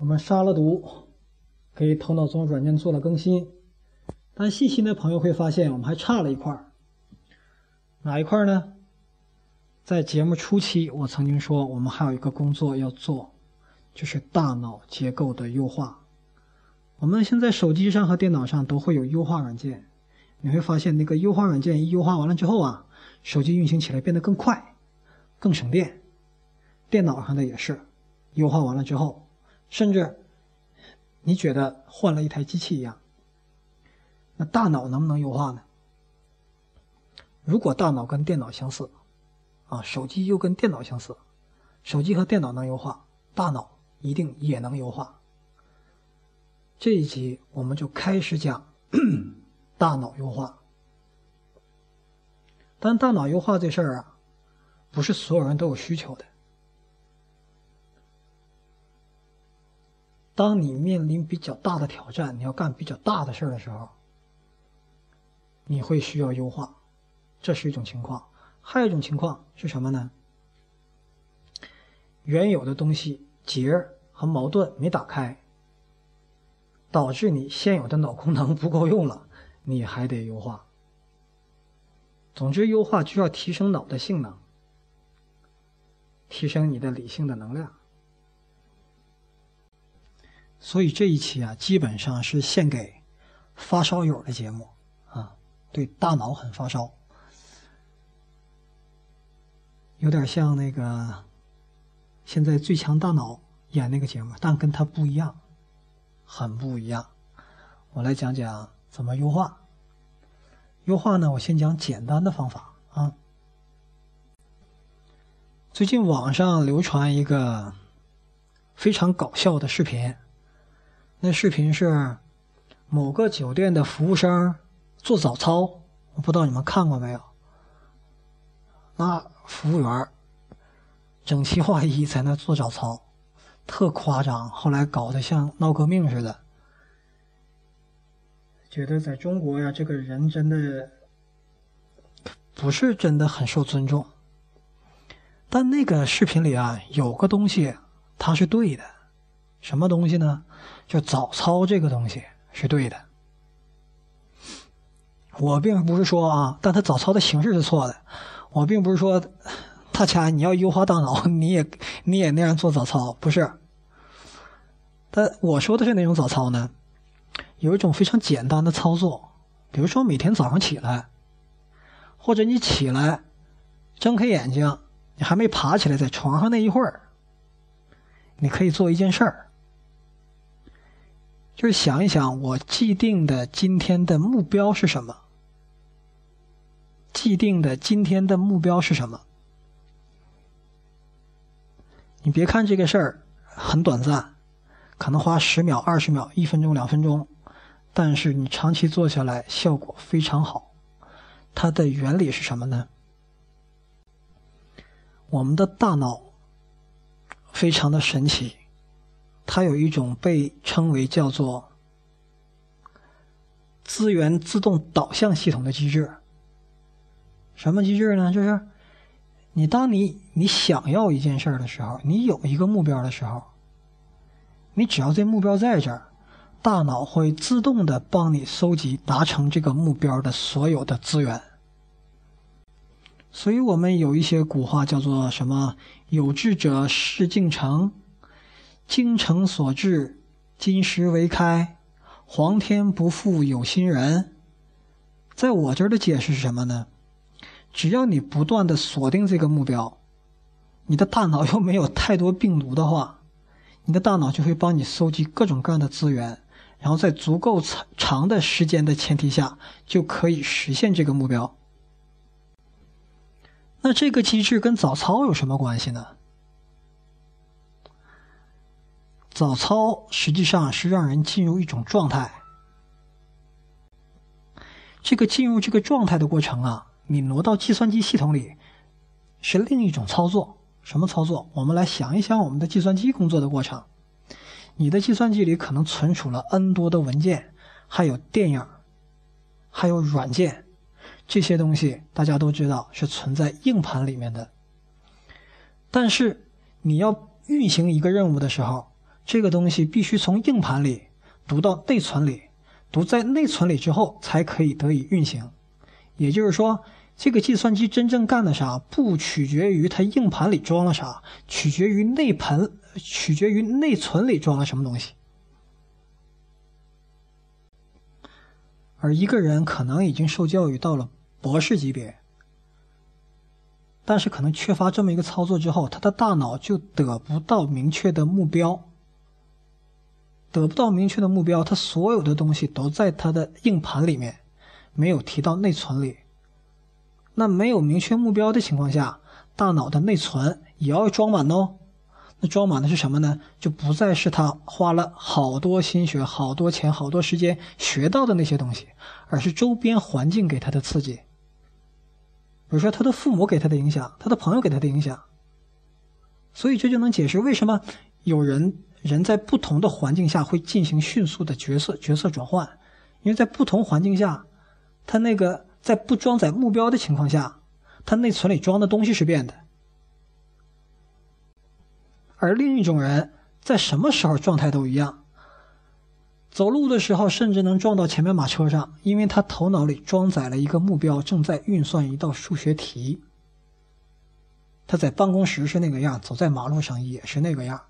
我们杀了毒，给头脑中软件做了更新，但细心的朋友会发现，我们还差了一块儿。哪一块呢？在节目初期，我曾经说，我们还有一个工作要做，就是大脑结构的优化。我们现在手机上和电脑上都会有优化软件，你会发现，那个优化软件一优化完了之后啊，手机运行起来变得更快、更省电。电脑上的也是，优化完了之后。甚至，你觉得换了一台机器一样。那大脑能不能优化呢？如果大脑跟电脑相似，啊，手机又跟电脑相似，手机和电脑能优化，大脑一定也能优化。这一集我们就开始讲 大脑优化。但大脑优化这事儿啊，不是所有人都有需求的。当你面临比较大的挑战，你要干比较大的事儿的时候，你会需要优化，这是一种情况。还有一种情况是什么呢？原有的东西结和矛盾没打开，导致你现有的脑功能不够用了，你还得优化。总之，优化就要提升脑的性能，提升你的理性的能量。所以这一期啊，基本上是献给发烧友的节目啊，对大脑很发烧，有点像那个现在最强大脑演那个节目，但跟他不一样，很不一样。我来讲讲怎么优化。优化呢，我先讲简单的方法啊。最近网上流传一个非常搞笑的视频。那视频是某个酒店的服务生做早操，我不知道你们看过没有。那服务员整齐划一在那做早操，特夸张。后来搞得像闹革命似的，觉得在中国呀，这个人真的不是真的很受尊重。但那个视频里啊，有个东西它是对的，什么东西呢？就早操这个东西是对的，我并不是说啊，但他早操的形式是错的。我并不是说，大家你要优化大脑，你也你也那样做早操，不是。但我说的是哪种早操呢？有一种非常简单的操作，比如说每天早上起来，或者你起来，睁开眼睛，你还没爬起来，在床上那一会儿，你可以做一件事儿。就是想一想，我既定的今天的目标是什么？既定的今天的目标是什么？你别看这个事儿很短暂，可能花十秒、二十秒、一分钟、两分钟，但是你长期做下来效果非常好。它的原理是什么呢？我们的大脑非常的神奇。它有一种被称为叫做资源自动导向系统的机制。什么机制呢？就是你当你你想要一件事儿的时候，你有一个目标的时候，你只要这目标在这儿，大脑会自动的帮你搜集达成这个目标的所有的资源。所以我们有一些古话叫做什么“有志者事竟成”。精诚所至，金石为开。皇天不负有心人。在我这儿的解释是什么呢？只要你不断的锁定这个目标，你的大脑又没有太多病毒的话，你的大脑就会帮你搜集各种各样的资源，然后在足够长长的时间的前提下，就可以实现这个目标。那这个机制跟早操有什么关系呢？早操实际上是让人进入一种状态。这个进入这个状态的过程啊，你挪到计算机系统里是另一种操作。什么操作？我们来想一想我们的计算机工作的过程。你的计算机里可能存储了 N 多的文件，还有电影，还有软件，这些东西大家都知道是存在硬盘里面的。但是你要运行一个任务的时候，这个东西必须从硬盘里读到内存里，读在内存里之后才可以得以运行。也就是说，这个计算机真正干的啥，不取决于它硬盘里装了啥，取决于内盆，取决于内存里装了什么东西。而一个人可能已经受教育到了博士级别，但是可能缺乏这么一个操作之后，他的大脑就得不到明确的目标，得不到明确的目标，他所有的东西都在他的硬盘里面，没有提到内存里。那没有明确目标的情况下，大脑的内存也要装满哦。那装满的是什么呢？就不再是他花了好多心血、好多钱、好多时间学到的那些东西，而是周边环境给他的刺激。比如说他的父母给他的影响，他的朋友给他的影响。所以这就能解释为什么有人人在不同的环境下会进行迅速的角色角色转换，因为在不同环境下，他那个在不装载目标的情况下，他内存里装的东西是变的。而另一种人在什么时候状态都一样，走路的时候甚至能撞到前面马车上，因为他头脑里装载了一个目标，正在运算一道数学题。他在办公室是那个样，走在马路上也是那个样。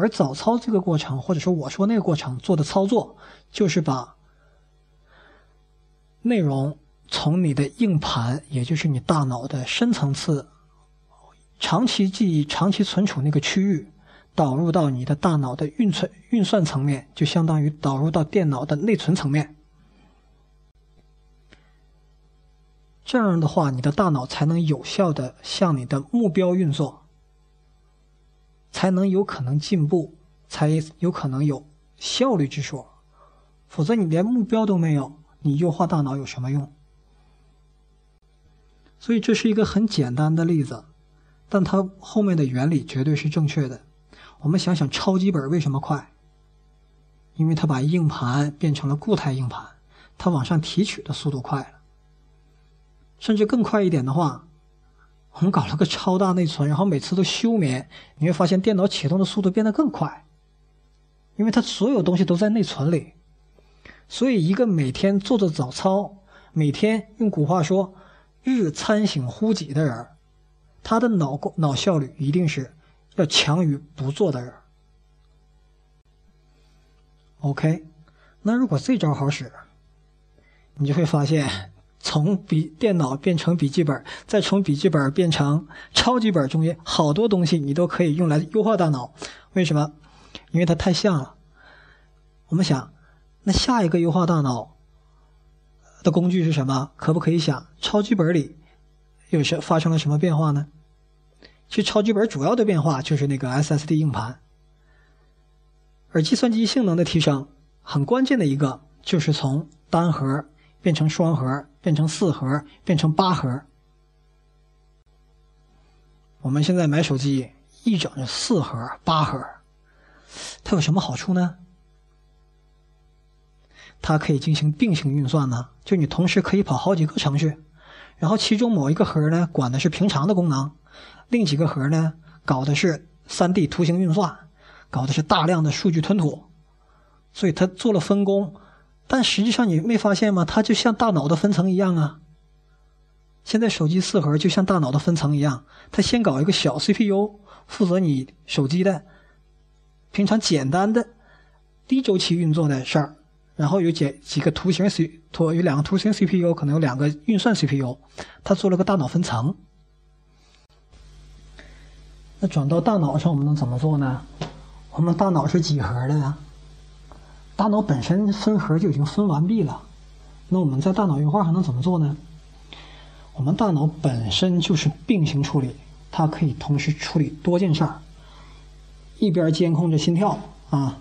而早操这个过程，或者说我说那个过程做的操作，就是把内容从你的硬盘，也就是你大脑的深层次。长期记忆、长期存储那个区域，导入到你的大脑的运存运算层面，就相当于导入到电脑的内存层面。这样的话，你的大脑才能有效的向你的目标运作，才能有可能进步，才有可能有效率之说。否则，你连目标都没有，你优化大脑有什么用？所以，这是一个很简单的例子。但它后面的原理绝对是正确的。我们想想，超级本为什么快？因为它把硬盘变成了固态硬盘，它往上提取的速度快了。甚至更快一点的话，我们搞了个超大内存，然后每次都休眠，你会发现电脑启动的速度变得更快，因为它所有东西都在内存里。所以，一个每天做着早操，每天用古话说“日餐省乎己”的人。他的脑脑效率一定是要强于不做的人。OK，那如果这招好使，你就会发现，从笔电脑变成笔记本，再从笔记本变成超级本中间，好多东西你都可以用来优化大脑。为什么？因为它太像了。我们想，那下一个优化大脑的工具是什么？可不可以想，超级本里？有什发生了什么变化呢？其实超级本主要的变化就是那个 SSD 硬盘，而计算机性能的提升很关键的一个就是从单核变成双核，变成四核，变成八核。我们现在买手机一整就四核、八核，它有什么好处呢？它可以进行并行运算呢，就你同时可以跑好几个程序。然后其中某一个核呢，管的是平常的功能，另几个核呢，搞的是 3D 图形运算，搞的是大量的数据吞吐，所以它做了分工。但实际上你没发现吗？它就像大脑的分层一样啊。现在手机四核就像大脑的分层一样，它先搞一个小 CPU，负责你手机的平常简单的低周期运作的事儿。然后有几几个图形 C 图有两个图形 CPU，可能有两个运算 CPU，它做了个大脑分层。那转到大脑上，我们能怎么做呢？我们大脑是几核的呀？大脑本身分核就已经分完毕了。那我们在大脑优化还能怎么做呢？我们大脑本身就是并行处理，它可以同时处理多件事儿，一边监控着心跳啊，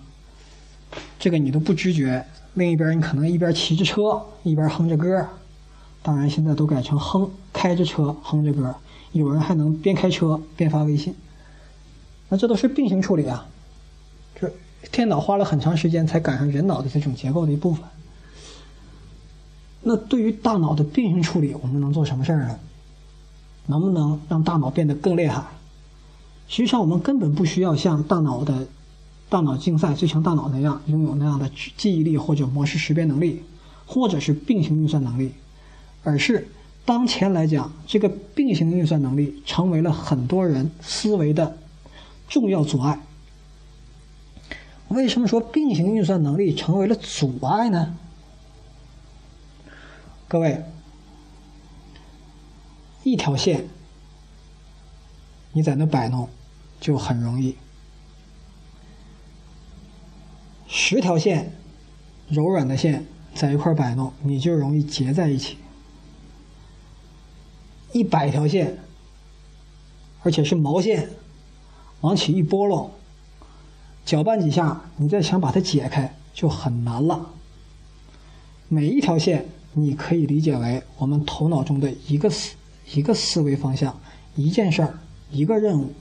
这个你都不知觉。另一边，你可能一边骑着车一边哼着歌当然现在都改成哼开着车哼着歌有人还能边开车边发微信。那这都是并行处理啊，电脑花了很长时间才赶上人脑的这种结构的一部分。那对于大脑的并行处理，我们能做什么事儿呢？能不能让大脑变得更厉害？实际上，我们根本不需要像大脑的大脑竞赛最强大脑那样拥有那样的记忆力或者模式识别能力，或者是并行运算能力，而是当前来讲，这个并行运算能力成为了很多人思维的重要阻碍。为什么说并行运算能力成为了阻碍呢？各位，一条线你在那摆弄就很容易。十条线，柔软的线在一块摆弄，你就容易结在一起。一百条线，而且是毛线，往起一拨弄，搅拌几下，你再想把它解开就很难了。每一条线，你可以理解为我们头脑中的一个思一个思维方向，一件事儿，一个任务，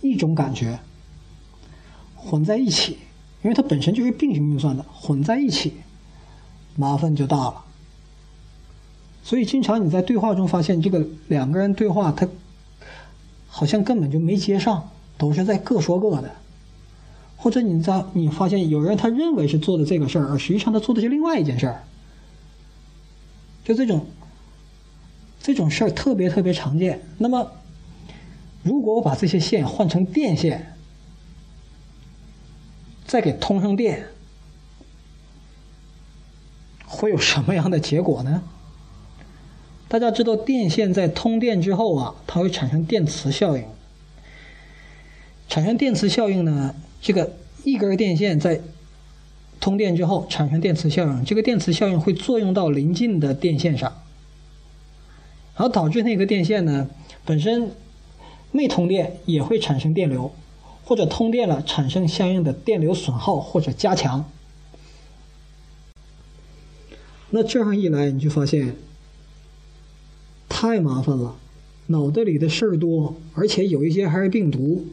一种感觉，混在一起。因为它本身就是并行运算的，混在一起，麻烦就大了。所以经常你在对话中发现，这个两个人对话，他好像根本就没接上，都是在各说各的。或者你在你发现有人他认为是做的这个事儿，而实际上他做的是另外一件事儿。就这种这种事儿特别特别常见。那么，如果我把这些线换成电线，再给通上电，会有什么样的结果呢？大家知道，电线在通电之后啊，它会产生电磁效应。产生电磁效应呢，这个一根电线在通电之后产生电磁效应，这个电磁效应会作用到邻近的电线上，然后导致那个电线呢本身没通电也会产生电流。或者通电了，产生相应的电流损耗或者加强。那这样一来，你就发现太麻烦了，脑袋里的事儿多，而且有一些还是病毒。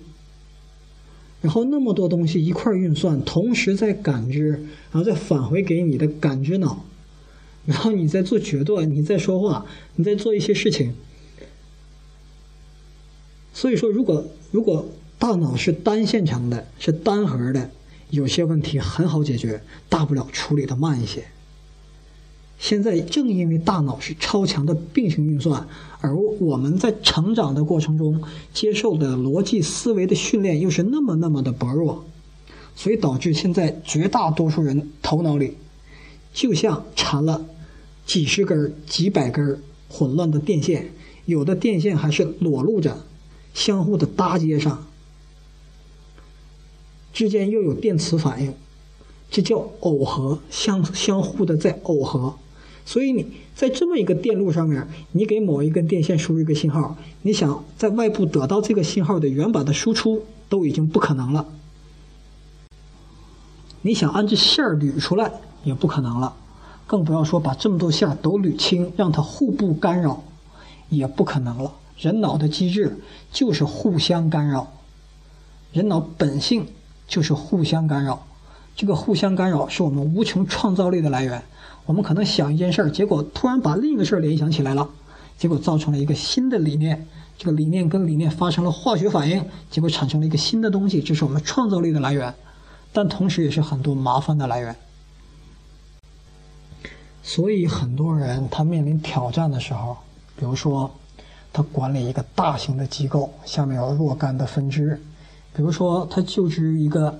然后那么多东西一块运算，同时在感知，然后再返回给你的感知脑，然后你在做决断，你在说话，你在做一些事情。所以说，如果如果。大脑是单线程的，是单核的，有些问题很好解决，大不了处理的慢一些。现在正因为大脑是超强的并行运算，而我们在成长的过程中接受的逻辑思维的训练又是那么那么的薄弱，所以导致现在绝大多数人头脑里就像缠了几十根、几百根混乱的电线，有的电线还是裸露着，相互的搭接上。之间又有电磁反应，这叫耦合，相相互的在耦合。所以你在这么一个电路上面，你给某一根电线输入一个信号，你想在外部得到这个信号的原版的输出都已经不可能了。你想按这线儿捋出来也不可能了，更不要说把这么多线儿都捋清，让它互不干扰，也不可能了。人脑的机制就是互相干扰，人脑本性。就是互相干扰，这个互相干扰是我们无穷创造力的来源。我们可能想一件事儿，结果突然把另一个事儿联想起来了，结果造成了一个新的理念。这个理念跟理念发生了化学反应，结果产生了一个新的东西。这是我们创造力的来源，但同时也是很多麻烦的来源。所以很多人他面临挑战的时候，比如说他管理一个大型的机构，下面有若干的分支。比如说，他就职于一个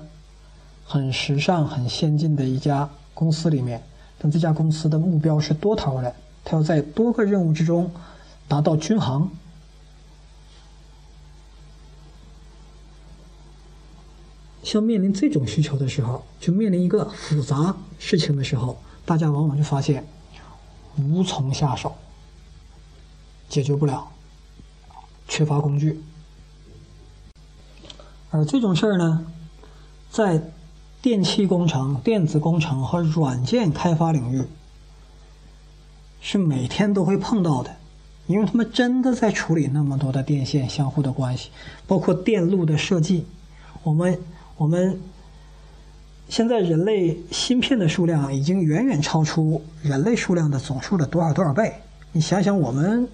很时尚、很先进的一家公司里面，但这家公司的目标是多头的，他要在多个任务之中达到均衡。像面临这种需求的时候，就面临一个复杂事情的时候，大家往往就发现无从下手，解决不了，缺乏工具。而这种事儿呢，在电气工程、电子工程和软件开发领域，是每天都会碰到的，因为他们真的在处理那么多的电线相互的关系，包括电路的设计。我们我们现在人类芯片的数量已经远远超出人类数量的总数的多少多少倍。你想想，我们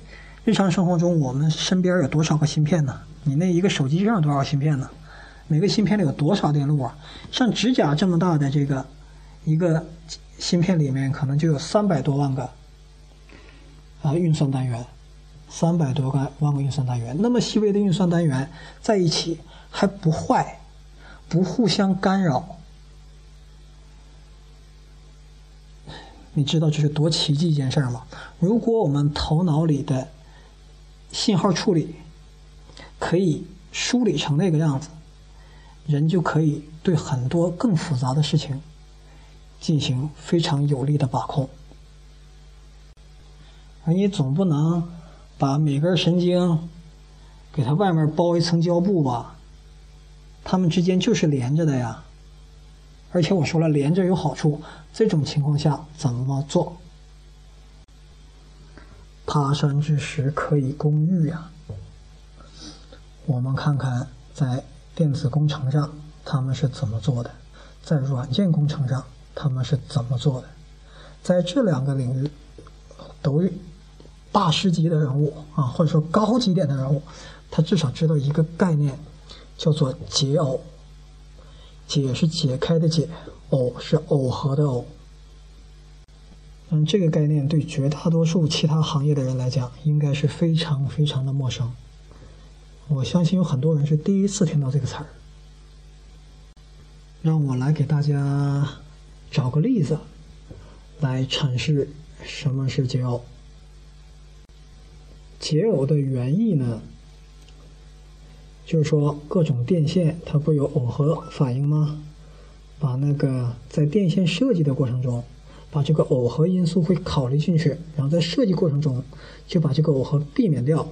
日常生活中，我们身边有多少个芯片呢？你那一个手机上有多少芯片呢？每个芯片里有多少电路啊？像指甲这么大的这个一个芯片里面，可能就有三百多万个啊运算单元，三百多个万个运算单元，那么细微的运算单元在一起还不坏，不互相干扰，你知道这是多奇迹一件事儿吗？如果我们头脑里的信号处理可以梳理成那个样子。人就可以对很多更复杂的事情进行非常有力的把控，而你总不能把每根神经给它外面包一层胶布吧？它们之间就是连着的呀。而且我说了，连着有好处。这种情况下怎么做？他山之石可以攻玉呀。我们看看在。电子工程上他们是怎么做的？在软件工程上他们是怎么做的？在这两个领域都大师级的人物啊，或者说高级点的人物，他至少知道一个概念，叫做解耦。解是解开的解，耦是耦合的耦。嗯，这个概念对绝大多数其他行业的人来讲，应该是非常非常的陌生。我相信有很多人是第一次听到这个词儿。让我来给大家找个例子，来阐释什么是解耦。解耦的原意呢，就是说各种电线它不有耦合反应吗？把那个在电线设计的过程中，把这个耦合因素会考虑进去，然后在设计过程中就把这个耦合避免掉。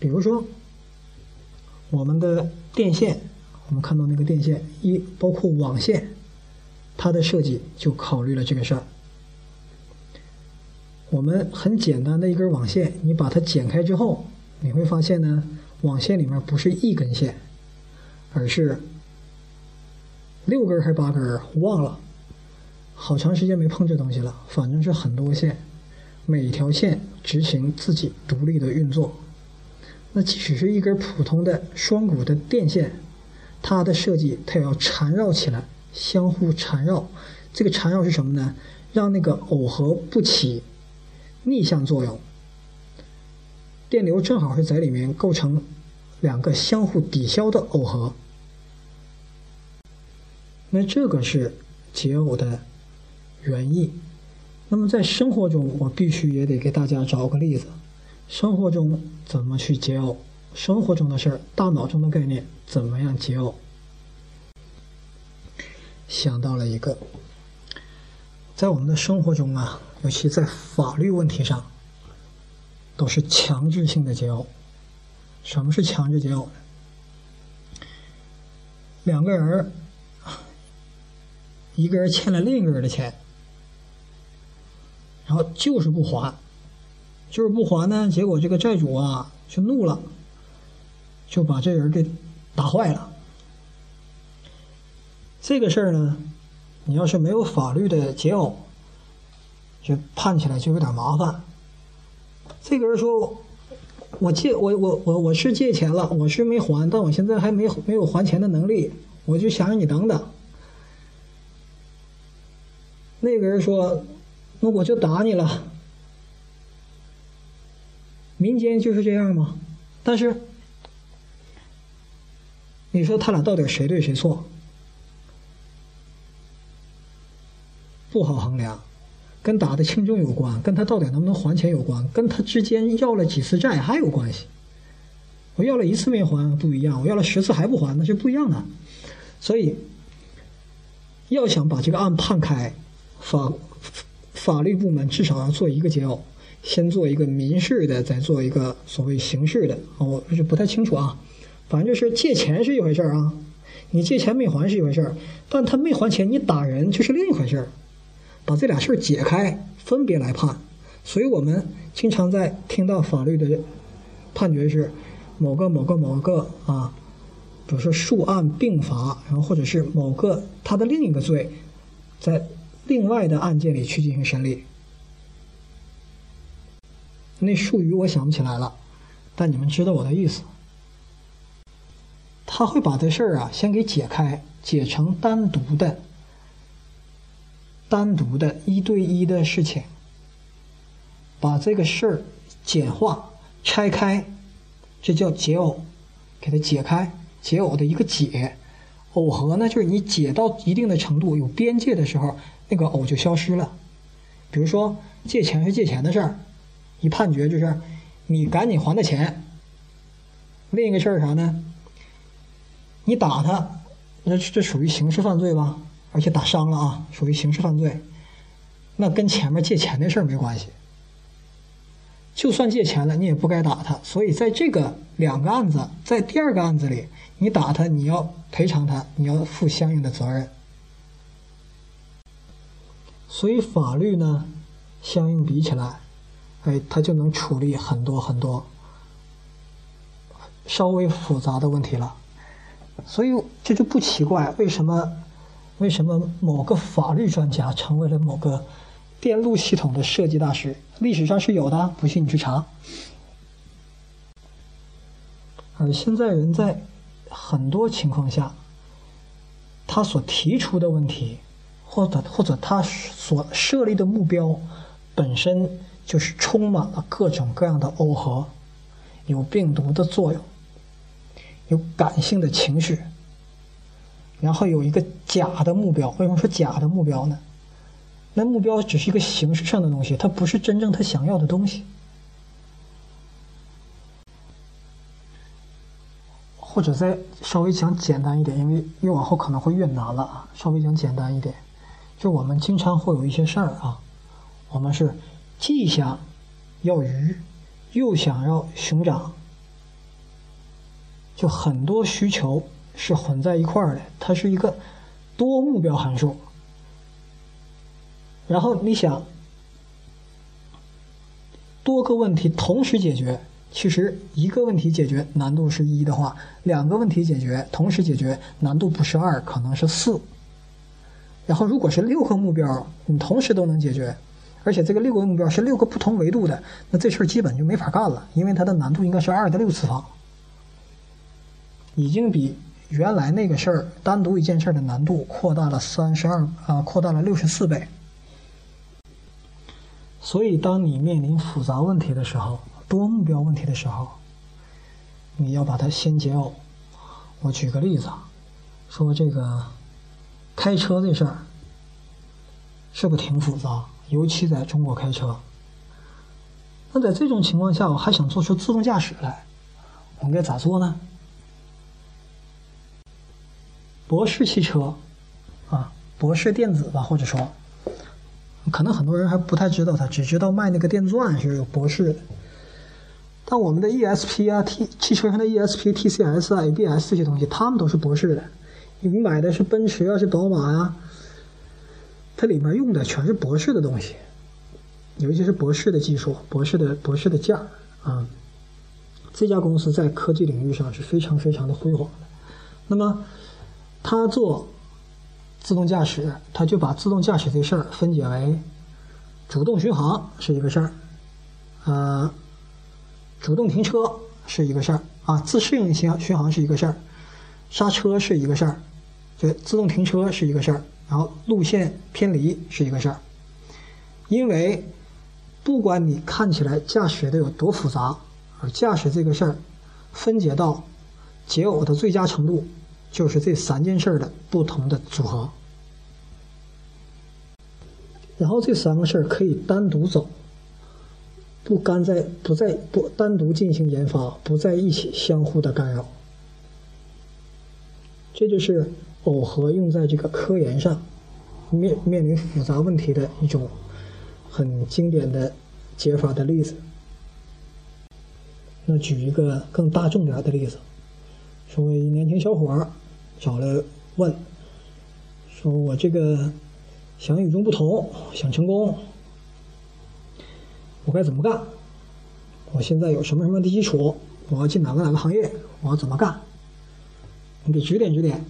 比如说。我们的电线，我们看到那个电线一包括网线，它的设计就考虑了这个事儿。我们很简单的一根网线，你把它剪开之后，你会发现呢，网线里面不是一根线，而是六根还是八根忘了，好长时间没碰这东西了，反正是很多线，每条线执行自己独立的运作。那即使是一根普通的双股的电线，它的设计它也要缠绕起来，相互缠绕。这个缠绕是什么呢？让那个耦合不起逆向作用，电流正好是在里面构成两个相互抵消的耦合。那这个是解耦的原意。那么在生活中，我必须也得给大家找个例子。生活中怎么去解耦？生活中的事儿，大脑中的概念怎么样解耦？想到了一个，在我们的生活中啊，尤其在法律问题上，都是强制性的解耦。什么是强制解耦？两个人，一个人欠了另一个人的钱，然后就是不还。就是不还呢，结果这个债主啊就怒了，就把这人给打坏了。这个事儿呢，你要是没有法律的解耦，就判起来就有点麻烦。这个人说：“我借我我我我是借钱了，我是没还，但我现在还没没有还钱的能力，我就想让你等等。”那个人说：“那我就打你了。”民间就是这样吗？但是，你说他俩到底谁对谁错？不好衡量，跟打的轻重有关，跟他到底能不能还钱有关，跟他之间要了几次债还有关系。我要了一次没还不一样，我要了十次还不还那是不一样的。所以，要想把这个案判开，法法律部门至少要做一个解耦。先做一个民事的，再做一个所谓刑事的，我是不太清楚啊。反正就是借钱是一回事儿啊，你借钱没还是一回事儿，但他没还钱，你打人就是另一回事儿。把这俩事儿解开，分别来判。所以我们经常在听到法律的判决是某个某个某个啊，比如说数案并罚，然后或者是某个他的另一个罪，在另外的案件里去进行审理。那术语我想不起来了，但你们知道我的意思。他会把这事儿啊先给解开，解成单独的、单独的一对一的事情，把这个事儿简化、拆开，这叫解耦，给它解开。解耦的一个解，耦合呢，就是你解到一定的程度，有边界的时候，那个耦就消失了。比如说借钱是借钱的事儿，一判决就是你赶紧还他钱。另一个事儿啥呢？你打他，那这属于刑事犯罪吧？而且打伤了啊，属于刑事犯罪。那跟前面借钱的事儿没关系。就算借钱了，你也不该打他。所以在这个两个案子，在第二个案子里。你打他，你要赔偿他，你要负相应的责任。所以法律呢，相应比起来，哎，它就能处理很多很多稍微复杂的问题了。所以这就不奇怪，为什么为什么某个法律专家成为了某个电路系统的设计大师？历史上是有的，不信你去查。而现在人在。很多情况下，他所提出的问题，或者或者他所设立的目标，本身就是充满了各种各样的耦合，有病毒的作用，有感性的情绪，然后有一个假的目标。为什么说假的目标呢？那目标只是一个形式上的东西，它不是真正他想要的东西。或者再稍微讲简单一点，因为越往后可能会越难了啊。稍微讲简单一点，就我们经常会有一些事儿啊，我们是既想要鱼，又想要熊掌，就很多需求是混在一块儿的，它是一个多目标函数。然后你想多个问题同时解决。其实一个问题解决难度是一的话，两个问题解决同时解决难度不是二，可能是四。然后如果是六个目标，你同时都能解决，而且这个六个目标是六个不同维度的，那这事儿基本就没法干了，因为它的难度应该是二的六次方，已经比原来那个事儿单独一件事儿的难度扩大了三十二啊，扩大了六十四倍。所以当你面临复杂问题的时候，多目标问题的时候，你要把它先解耦。我举个例子，说这个开车这事儿是不是挺复杂？尤其在中国开车。那在这种情况下，我还想做出自动驾驶来，我应该咋做呢？博士汽车啊，博士电子吧，或者说，可能很多人还不太知道，他只知道卖那个电钻是有博士的。但我们的 ESP 啊，T 汽车上的 ESP、TCS 啊、ABS 这些东西，他们都是博士的。你买的是奔驰啊，是宝马呀，它里面用的全是博士的东西，尤其是博士的技术、博士的博士的件啊。这家公司在科技领域上是非常非常的辉煌的。那么，他做自动驾驶，他就把自动驾驶这事儿分解为主动巡航是一个事儿，啊。主动停车是一个事儿啊，自适应巡巡航是一个事儿，刹车是一个事儿，就自动停车是一个事儿，然后路线偏离是一个事儿。因为不管你看起来驾驶的有多复杂，而驾驶这个事儿分解到解耦的最佳程度，就是这三件事儿的不同的组合。然后这三个事儿可以单独走。不干在不在不单独进行研发，不在一起相互的干扰，这就是耦合用在这个科研上，面面临复杂问题的一种很经典的解法的例子。那举一个更大众点的例子，说一年轻小伙儿找来问，说我这个想与众不同，想成功。我该怎么干？我现在有什么什么的基础？我要进哪个哪个行业？我要怎么干？你给指点指点。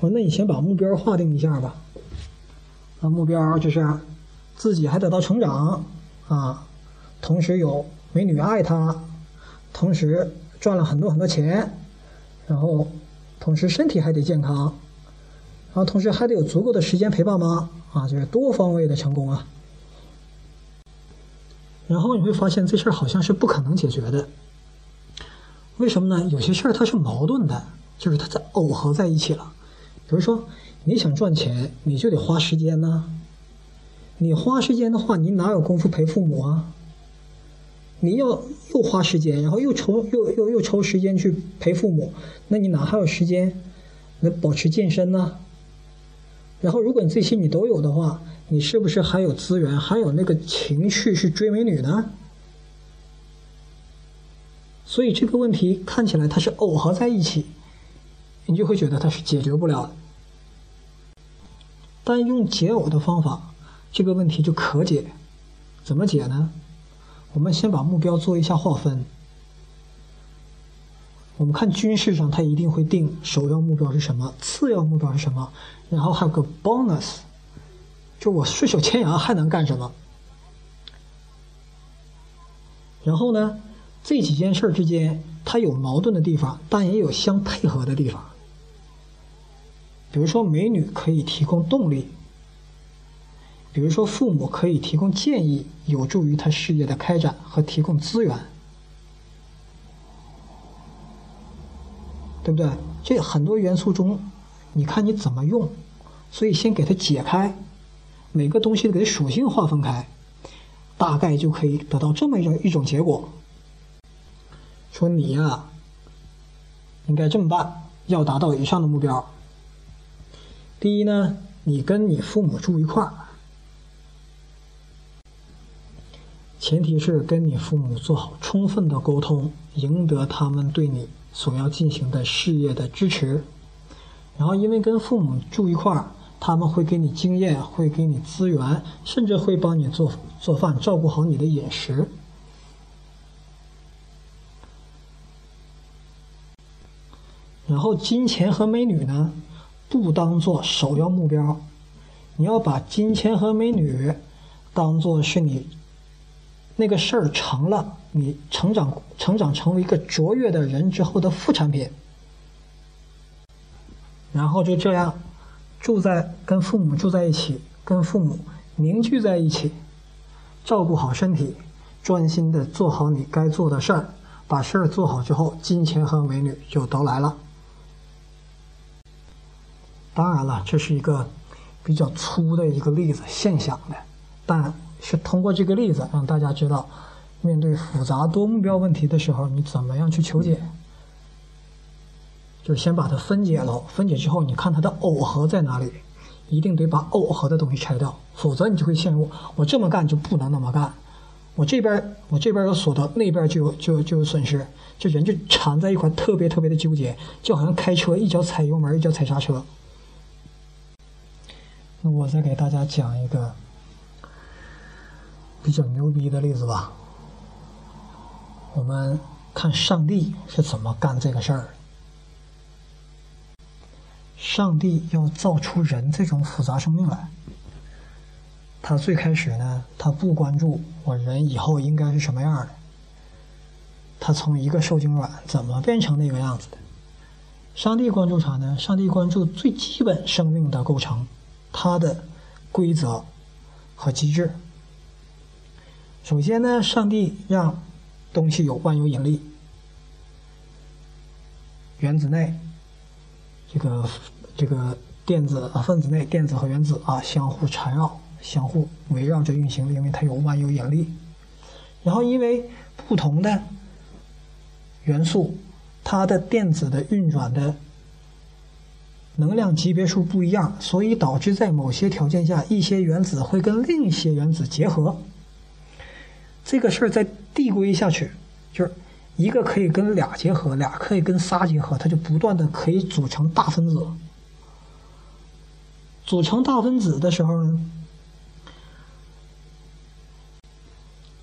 我说：那你先把目标划定一下吧。啊，目标就是自己还得到成长啊，同时有美女爱他，同时赚了很多很多钱，然后同时身体还得健康，然后同时还得有足够的时间陪爸妈啊，就是多方位的成功啊。然后你会发现这事儿好像是不可能解决的，为什么呢？有些事儿它是矛盾的，就是它在耦合在一起了。比如说，你想赚钱，你就得花时间呢。你花时间的话，你哪有功夫陪父母啊？你要又花时间，然后又抽又又又抽时间去陪父母，那你哪还有时间来保持健身呢？然后，如果你这些你都有的话，你是不是还有资源，还有那个情绪去追美女呢？所以这个问题看起来它是耦合在一起，你就会觉得它是解决不了的。但用解耦的方法，这个问题就可解。怎么解呢？我们先把目标做一下划分。我们看军事上，它一定会定首要目标是什么，次要目标是什么，然后还有个 bonus，就我顺手牵羊还能干什么？然后呢，这几件事之间它有矛盾的地方，但也有相配合的地方。比如说，美女可以提供动力；比如说，父母可以提供建议，有助于他事业的开展和提供资源。对不对？这很多元素中，你看你怎么用，所以先给它解开，每个东西给属性划分开，大概就可以得到这么一种一种结果。说你呀，应该这么办，要达到以上的目标。第一呢，你跟你父母住一块儿，前提是跟你父母做好充分的沟通，赢得他们对你。所要进行的事业的支持，然后因为跟父母住一块儿，他们会给你经验，会给你资源，甚至会帮你做做饭，照顾好你的饮食。然后金钱和美女呢，不当做首要目标，你要把金钱和美女当做是你。那个事儿成了，你成长成长成为一个卓越的人之后的副产品，然后就这样住在跟父母住在一起，跟父母凝聚在一起，照顾好身体，专心的做好你该做的事儿，把事儿做好之后，金钱和美女就都来了。当然了，这是一个比较粗的一个例子，现象的，但。是通过这个例子让大家知道，面对复杂多目标问题的时候，你怎么样去求解？就是先把它分解了，分解之后，你看它的耦合在哪里，一定得把耦合的东西拆掉，否则你就会陷入我这么干就不能那么干，我这边我这边有所得，那边就有就就有损失，这人就缠在一块，特别特别的纠结，就好像开车一脚踩油门，一脚踩刹车。我再给大家讲一个。比较牛逼的例子吧，我们看上帝是怎么干这个事儿。上帝要造出人这种复杂生命来，他最开始呢，他不关注我人以后应该是什么样的，他从一个受精卵怎么变成那个样子的。上帝关注啥呢？上帝关注最基本生命的构成，它的规则和机制。首先呢，上帝让东西有万有引力，原子内这个这个电子啊分子内电子和原子啊相互缠绕、相互围绕着运行，因为它有万有引力。然后因为不同的元素，它的电子的运转的能量级别数不一样，所以导致在某些条件下，一些原子会跟另一些原子结合。这个事儿再递归下去，就是一个可以跟俩结合，俩可以跟仨结合，它就不断的可以组成大分子。组成大分子的时候呢，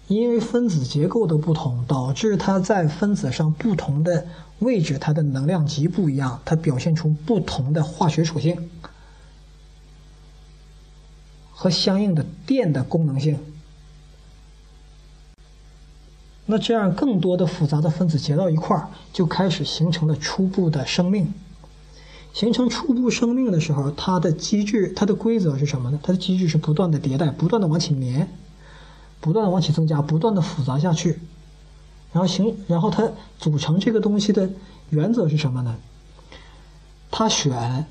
因为分子结构的不同，导致它在分子上不同的位置，它的能量级不一样，它表现出不同的化学属性和相应的电的功能性。那这样更多的复杂的分子结到一块儿，就开始形成了初步的生命。形成初步生命的时候，它的机制、它的规则是什么呢？它的机制是不断的迭代，不断的往起粘，不断的往起增加，不断的复杂下去。然后形，然后它组成这个东西的原则是什么呢？它选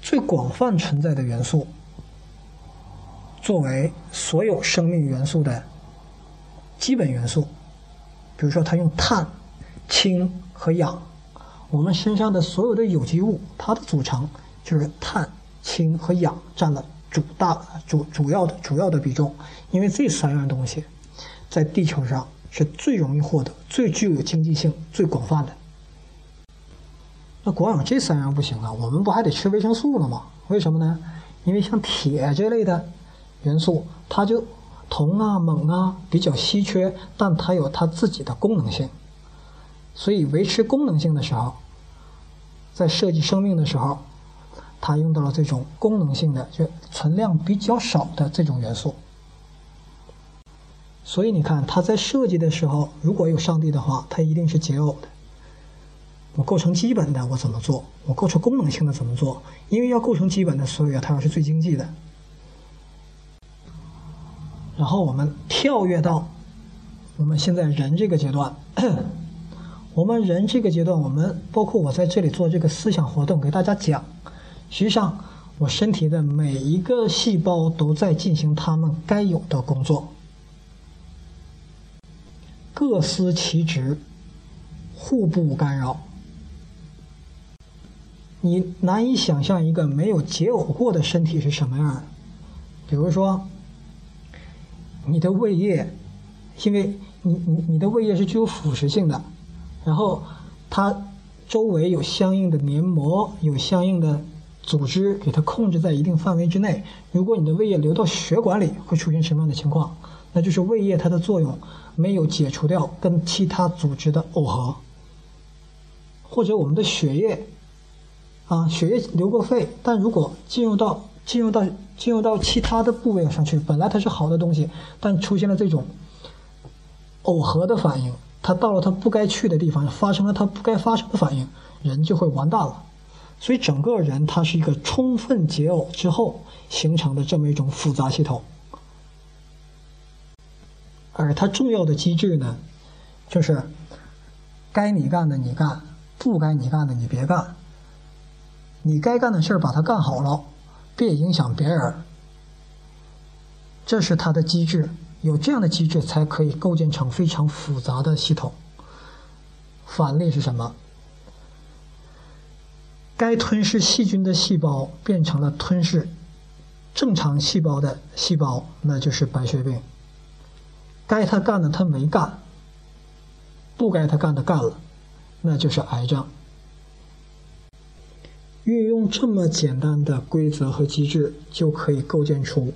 最广泛存在的元素作为所有生命元素的基本元素。比如说，它用碳、氢和氧。我们身上的所有的有机物，它的组成就是碳、氢和氧占了主大主主要的主要的比重，因为这三样东西在地球上是最容易获得、最具有经济性、最广泛的。那光有这三样不行啊，我们不还得吃维生素了吗？为什么呢？因为像铁这类的元素，它就铜啊、锰啊比较稀缺，但它有它自己的功能性。所以，维持功能性的时候，在设计生命的时候，它用到了这种功能性的，就存量比较少的这种元素。所以你看，它在设计的时候，如果有上帝的话，它一定是解耦的。我构成基本的，我怎么做？我构成功能性的怎么做？因为要构成基本的，所以它要是最经济的。然后我们跳跃到我们现在人这个阶段。我们人这个阶段，我们包括我在这里做这个思想活动，给大家讲，实际上我身体的每一个细胞都在进行他们该有的工作，各司其职，互不干扰。你难以想象一个没有解耦过的身体是什么样的，比如说，你的胃液，因为你你你的胃液是具有腐蚀性的。然后，它周围有相应的黏膜，有相应的组织给它控制在一定范围之内。如果你的胃液流到血管里，会出现什么样的情况？那就是胃液它的作用没有解除掉跟其他组织的耦合，或者我们的血液啊，血液流过肺，但如果进入到进入到进入到其他的部位上去，本来它是好的东西，但出现了这种耦合的反应。它到了它不该去的地方，发生了它不该发生的反应，人就会完蛋了。所以整个人它是一个充分解耦之后形成的这么一种复杂系统。而它重要的机制呢，就是该你干的你干，不该你干的你别干。你该干的事儿把它干好了，别影响别人。这是它的机制。有这样的机制，才可以构建成非常复杂的系统。反例是什么？该吞噬细菌的细胞变成了吞噬正常细胞的细胞，那就是白血病。该他干的他没干，不该他干的干了，那就是癌症。运用这么简单的规则和机制，就可以构建出。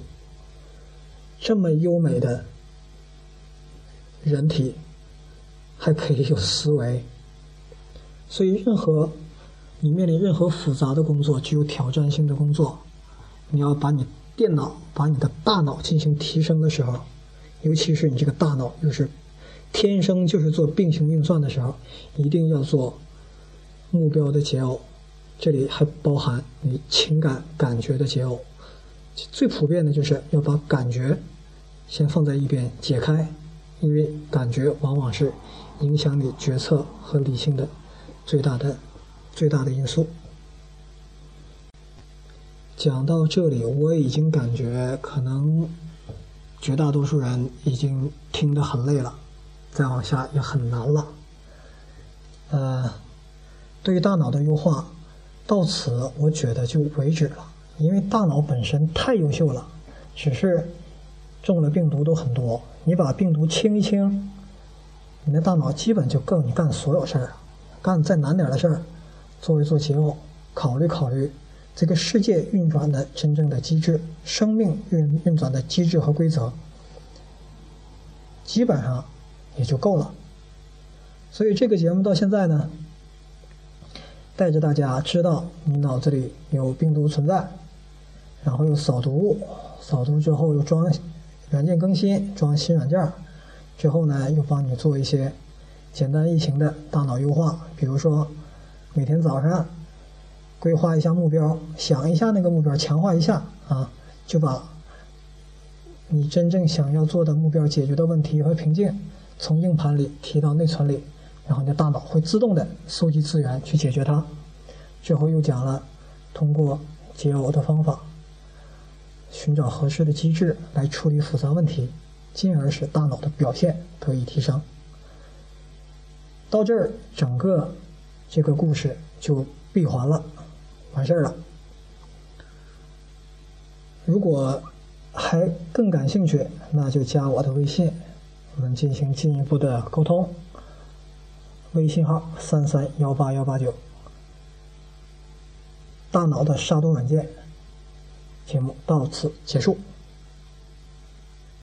这么优美的人体，还可以有思维，所以任何你面临任何复杂的工作、具有挑战性的工作，你要把你电脑、把你的大脑进行提升的时候，尤其是你这个大脑又是天生就是做并行运算的时候，一定要做目标的解耦，这里还包含你情感感觉的解耦。最普遍的就是要把感觉先放在一边解开，因为感觉往往是影响你决策和理性的最大的最大的因素。讲到这里，我已经感觉可能绝大多数人已经听得很累了，再往下也很难了。呃，对于大脑的优化，到此我觉得就为止了。因为大脑本身太优秀了，只是中了病毒都很多。你把病毒清一清，你的大脑基本就够你干所有事儿了。干再难点的事儿，做一做解耦，考虑考虑这个世界运转的真正的机制，生命运运转的机制和规则，基本上也就够了。所以这个节目到现在呢，带着大家知道你脑子里有病毒存在。然后又扫毒，扫毒之后又装软件更新，装新软件，之后呢，又帮你做一些简单易行的大脑优化，比如说每天早上规划一下目标，想一下那个目标，强化一下啊，就把你真正想要做的目标解决的问题和瓶颈从硬盘里提到内存里，然后你的大脑会自动的收集资源去解决它。之后又讲了通过解耦的方法，寻找合适的机制来处理复杂问题。进而使大脑的表现得以提升。到这儿，整个这个故事就闭环了，完事儿了。如果还更感兴趣，那就加我的微信，我们进行进一步的沟通。微信号三三幺八幺八九。大脑的杀毒软件节目到此结束。